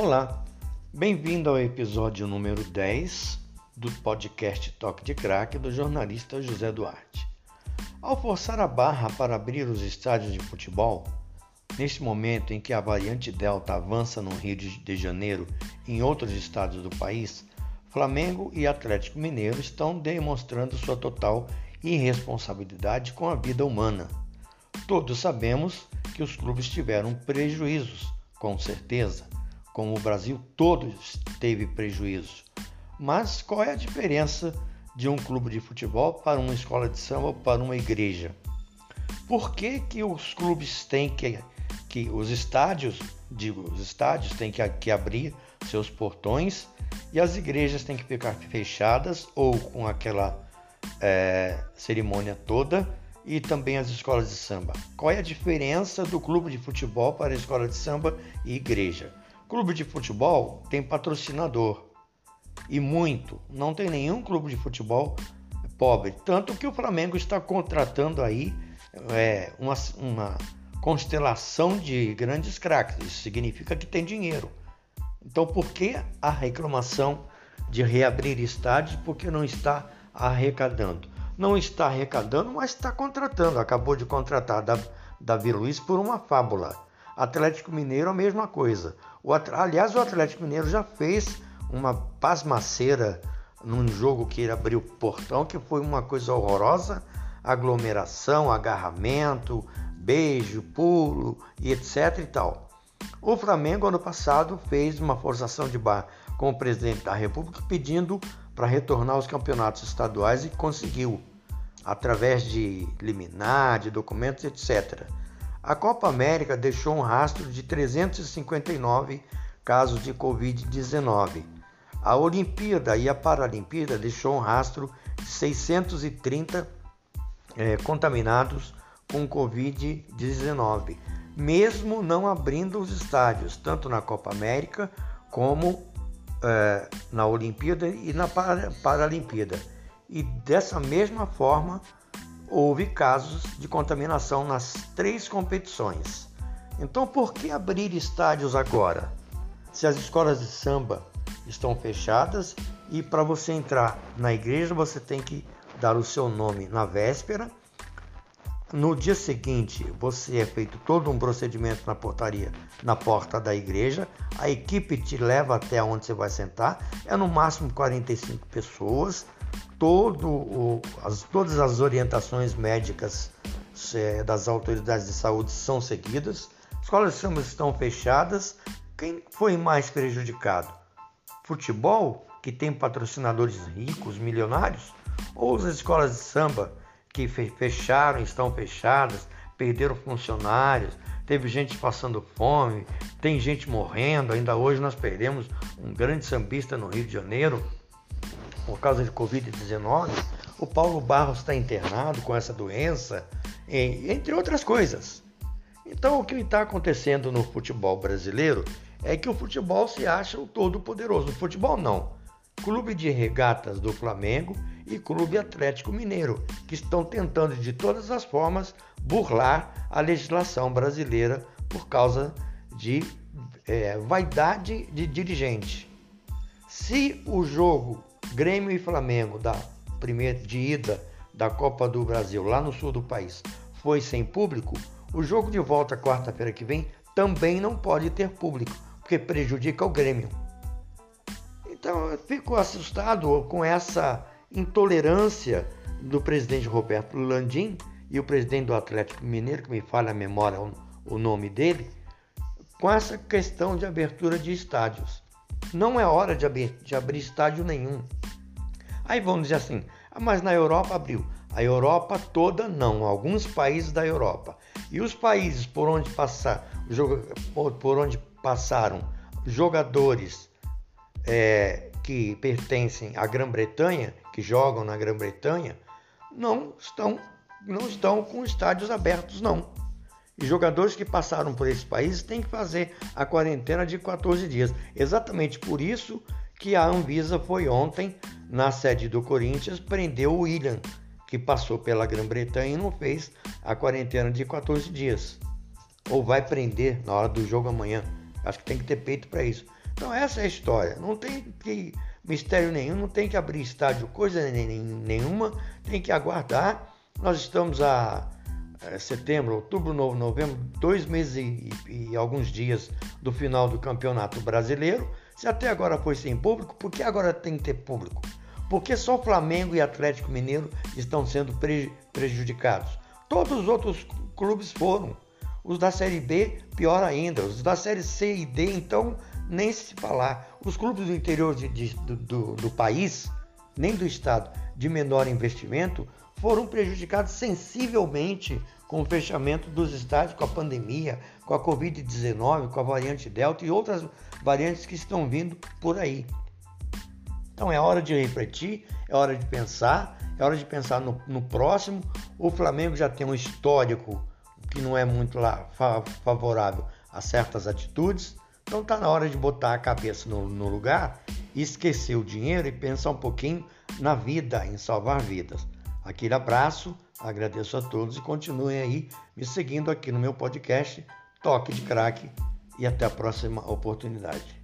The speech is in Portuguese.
Olá, bem-vindo ao episódio número 10 do podcast Toque de Crack do jornalista José Duarte. Ao forçar a barra para abrir os estádios de futebol, neste momento em que a variante Delta avança no Rio de Janeiro e em outros estados do país, Flamengo e Atlético Mineiro estão demonstrando sua total irresponsabilidade com a vida humana. Todos sabemos que os clubes tiveram prejuízos, com certeza, como o Brasil todo teve prejuízo. Mas qual é a diferença de um clube de futebol para uma escola de samba ou para uma igreja? Por que, que os clubes têm que, que os estádios, digo, os estádios têm que, que abrir seus portões e as igrejas têm que ficar fechadas ou com aquela é, cerimônia toda e também as escolas de samba. Qual é a diferença do clube de futebol para a escola de samba e igreja? Clube de futebol tem patrocinador e muito. Não tem nenhum clube de futebol pobre. Tanto que o Flamengo está contratando aí é, uma, uma constelação de grandes craques. Isso significa que tem dinheiro. Então, por que a reclamação de reabrir estádios? Porque não está arrecadando. Não está arrecadando, mas está contratando. Acabou de contratar Davi Luiz por uma fábula. Atlético Mineiro, a mesma coisa. O, aliás, o Atlético Mineiro já fez uma pasmaceira num jogo que ele abriu o portão, que foi uma coisa horrorosa aglomeração, agarramento, beijo, pulo e etc e tal. O Flamengo ano passado fez uma forçação de barra com o presidente da República pedindo para retornar aos campeonatos estaduais e conseguiu, através de liminar, de documentos, etc. A Copa América deixou um rastro de 359 casos de Covid-19. A Olimpíada e a Paralimpíada deixou um rastro de 630 é, contaminados com Covid-19, mesmo não abrindo os estádios, tanto na Copa América como é, na Olimpíada e na Paralimpíada. E dessa mesma forma, houve casos de contaminação nas três competições. Então, por que abrir estádios agora? Se as escolas de samba estão fechadas e para você entrar na igreja você tem que dar o seu nome na véspera. No dia seguinte, você é feito todo um procedimento na portaria, na porta da igreja. A equipe te leva até onde você vai sentar. É no máximo 45 pessoas todo o, as, todas as orientações médicas é, das autoridades de saúde são seguidas, escolas de samba estão fechadas. Quem foi mais prejudicado? Futebol, que tem patrocinadores ricos, milionários, ou as escolas de samba que fecharam, estão fechadas, perderam funcionários, teve gente passando fome, tem gente morrendo. Ainda hoje nós perdemos um grande sambista no Rio de Janeiro por causa de Covid-19, o Paulo Barros está internado com essa doença, entre outras coisas. Então, o que está acontecendo no futebol brasileiro é que o futebol se acha o todo-poderoso. Futebol não. Clube de regatas do Flamengo e Clube Atlético Mineiro, que estão tentando de todas as formas burlar a legislação brasileira por causa de é, vaidade de dirigente. Se o jogo Grêmio e Flamengo da primeira de ida da Copa do Brasil lá no sul do país foi sem público, o jogo de volta quarta-feira que vem também não pode ter público, porque prejudica o Grêmio. Então eu fico assustado com essa intolerância do presidente Roberto Landim e o presidente do Atlético Mineiro, que me falha a memória o nome dele, com essa questão de abertura de estádios. Não é hora de de abrir estádio nenhum. Aí vamos dizer assim, ah, mas na Europa abriu. A Europa toda não, alguns países da Europa. E os países por onde passar, por onde passaram jogadores é, que pertencem à Grã-Bretanha, que jogam na Grã-Bretanha, não estão, não estão com estádios abertos, não. E jogadores que passaram por esses países têm que fazer a quarentena de 14 dias. Exatamente por isso que a Anvisa foi ontem na sede do Corinthians prendeu o William, que passou pela Grã-Bretanha e não fez a quarentena de 14 dias. Ou vai prender na hora do jogo amanhã. Acho que tem que ter peito para isso. Então essa é a história. Não tem que mistério nenhum, não tem que abrir estádio coisa nenhuma, tem que aguardar. Nós estamos a é, setembro, outubro, novembro, dois meses e, e, alguns dias do final do campeonato brasileiro. Se até agora foi sem público, por que agora tem que ter público? Porque só Flamengo e Atlético Mineiro estão sendo pre, prejudicados. Todos os outros clubes foram. Os da Série B, pior ainda. Os da Série C e D, então, nem se falar. Os clubes do interior de, de, do, do país, nem do estado, de menor investimento, foram prejudicados sensivelmente com o fechamento dos estádios, com a pandemia, com a Covid-19, com a variante Delta e outras variantes que estão vindo por aí. Então é hora de refletir, é hora de pensar, é hora de pensar no, no próximo. O Flamengo já tem um histórico que não é muito lá favorável a certas atitudes. Então está na hora de botar a cabeça no, no lugar, esquecer o dinheiro e pensar um pouquinho na vida, em salvar vidas. Aquele abraço, agradeço a todos e continuem aí me seguindo aqui no meu podcast Toque de Crack e até a próxima oportunidade.